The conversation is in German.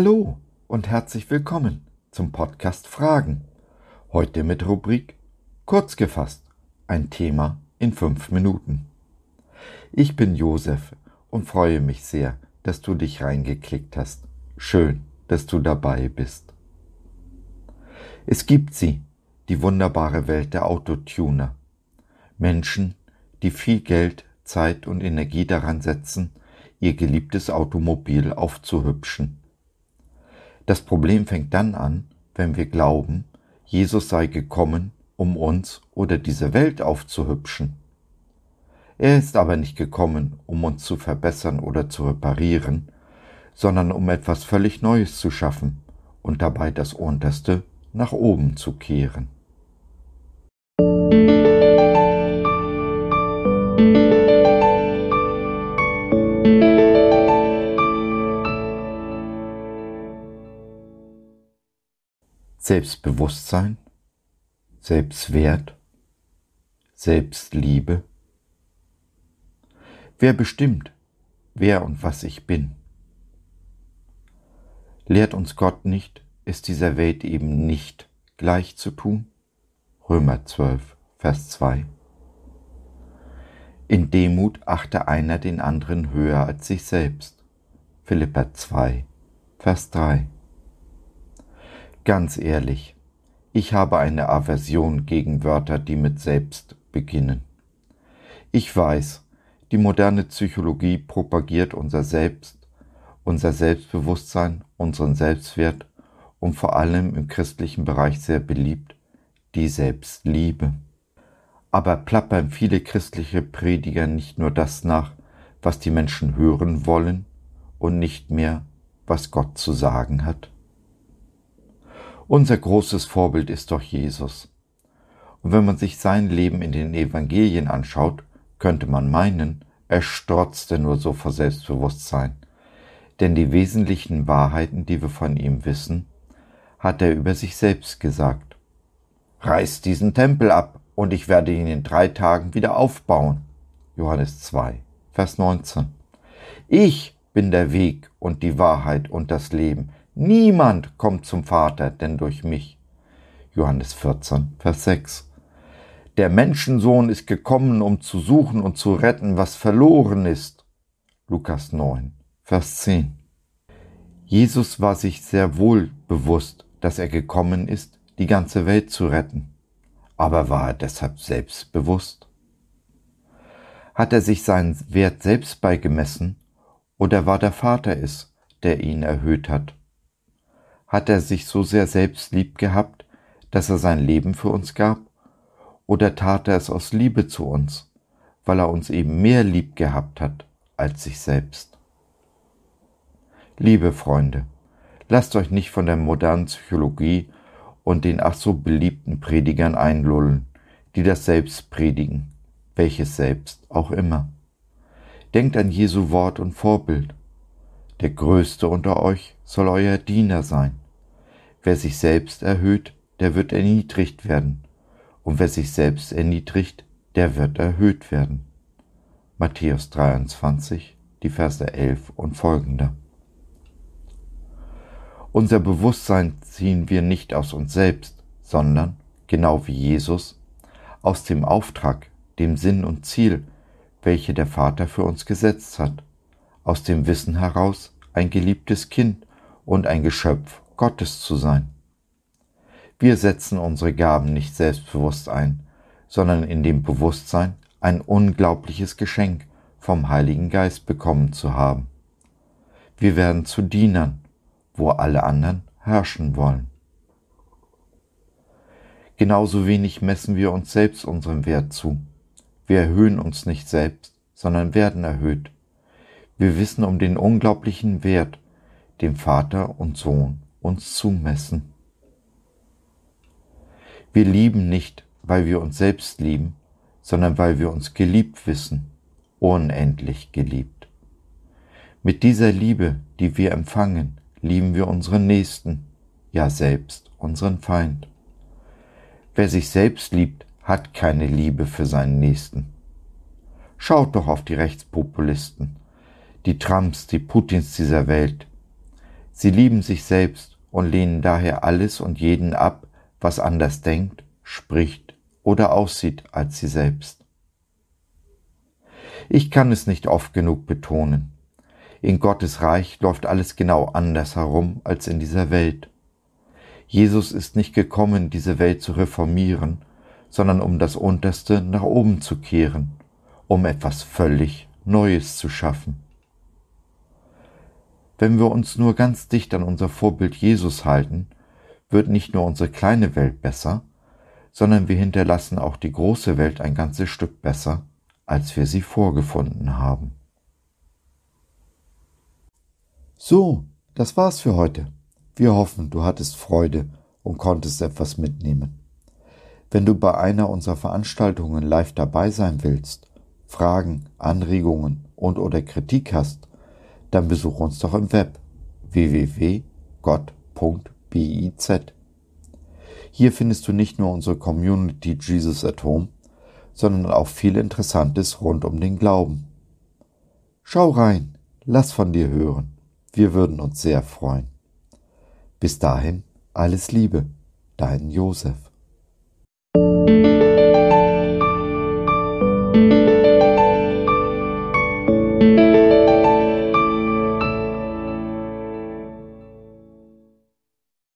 Hallo und herzlich willkommen zum Podcast Fragen. Heute mit Rubrik Kurz gefasst, ein Thema in fünf Minuten. Ich bin Josef und freue mich sehr, dass du dich reingeklickt hast. Schön, dass du dabei bist. Es gibt sie, die wunderbare Welt der Autotuner. Menschen, die viel Geld, Zeit und Energie daran setzen, ihr geliebtes Automobil aufzuhübschen. Das Problem fängt dann an, wenn wir glauben, Jesus sei gekommen, um uns oder diese Welt aufzuhübschen. Er ist aber nicht gekommen, um uns zu verbessern oder zu reparieren, sondern um etwas völlig Neues zu schaffen und dabei das Unterste nach oben zu kehren. Selbstbewusstsein, Selbstwert, Selbstliebe. Wer bestimmt, wer und was ich bin? Lehrt uns Gott nicht, es dieser Welt eben nicht gleich zu tun? Römer 12, Vers 2. In Demut achte einer den anderen höher als sich selbst. Philippa 2, Vers 3. Ganz ehrlich, ich habe eine Aversion gegen Wörter, die mit selbst beginnen. Ich weiß, die moderne Psychologie propagiert unser Selbst, unser Selbstbewusstsein, unseren Selbstwert und vor allem im christlichen Bereich sehr beliebt, die Selbstliebe. Aber plappern viele christliche Prediger nicht nur das nach, was die Menschen hören wollen und nicht mehr, was Gott zu sagen hat? Unser großes Vorbild ist doch Jesus. Und wenn man sich sein Leben in den Evangelien anschaut, könnte man meinen, er strotzte nur so vor Selbstbewusstsein. Denn die wesentlichen Wahrheiten, die wir von ihm wissen, hat er über sich selbst gesagt. Reißt diesen Tempel ab, und ich werde ihn in drei Tagen wieder aufbauen. Johannes 2, Vers 19. Ich bin der Weg und die Wahrheit und das Leben. Niemand kommt zum Vater, denn durch mich. Johannes 14, Vers 6. Der Menschensohn ist gekommen, um zu suchen und zu retten, was verloren ist. Lukas 9, Vers 10. Jesus war sich sehr wohl bewusst, dass er gekommen ist, die ganze Welt zu retten. Aber war er deshalb selbstbewusst? Hat er sich seinen Wert selbst beigemessen oder war der Vater es, der ihn erhöht hat? Hat er sich so sehr selbst lieb gehabt, dass er sein Leben für uns gab? Oder tat er es aus Liebe zu uns, weil er uns eben mehr lieb gehabt hat als sich selbst? Liebe Freunde, lasst euch nicht von der modernen Psychologie und den ach so beliebten Predigern einlullen, die das Selbst predigen, welches Selbst auch immer. Denkt an Jesu Wort und Vorbild. Der Größte unter euch soll euer Diener sein. Wer sich selbst erhöht, der wird erniedrigt werden. Und wer sich selbst erniedrigt, der wird erhöht werden. Matthäus 23, die Verse 11 und folgende. Unser Bewusstsein ziehen wir nicht aus uns selbst, sondern, genau wie Jesus, aus dem Auftrag, dem Sinn und Ziel, welche der Vater für uns gesetzt hat aus dem Wissen heraus, ein geliebtes Kind und ein Geschöpf Gottes zu sein. Wir setzen unsere Gaben nicht selbstbewusst ein, sondern in dem Bewusstsein, ein unglaubliches Geschenk vom Heiligen Geist bekommen zu haben. Wir werden zu Dienern, wo alle anderen herrschen wollen. Genauso wenig messen wir uns selbst unseren Wert zu. Wir erhöhen uns nicht selbst, sondern werden erhöht. Wir wissen um den unglaublichen Wert, den Vater und Sohn uns zumessen. Wir lieben nicht, weil wir uns selbst lieben, sondern weil wir uns geliebt wissen, unendlich geliebt. Mit dieser Liebe, die wir empfangen, lieben wir unseren Nächsten, ja selbst unseren Feind. Wer sich selbst liebt, hat keine Liebe für seinen Nächsten. Schaut doch auf die Rechtspopulisten, die Trumps, die Putins dieser Welt. Sie lieben sich selbst und lehnen daher alles und jeden ab, was anders denkt, spricht oder aussieht als sie selbst. Ich kann es nicht oft genug betonen. In Gottes Reich läuft alles genau anders herum als in dieser Welt. Jesus ist nicht gekommen, diese Welt zu reformieren, sondern um das Unterste nach oben zu kehren, um etwas völlig Neues zu schaffen. Wenn wir uns nur ganz dicht an unser Vorbild Jesus halten, wird nicht nur unsere kleine Welt besser, sondern wir hinterlassen auch die große Welt ein ganzes Stück besser, als wir sie vorgefunden haben. So, das war's für heute. Wir hoffen, du hattest Freude und konntest etwas mitnehmen. Wenn du bei einer unserer Veranstaltungen live dabei sein willst, Fragen, Anregungen und oder Kritik hast, dann besuch uns doch im Web www.gott.biz. Hier findest du nicht nur unsere Community Jesus at Home, sondern auch viel Interessantes rund um den Glauben. Schau rein, lass von dir hören. Wir würden uns sehr freuen. Bis dahin, alles Liebe, dein Josef.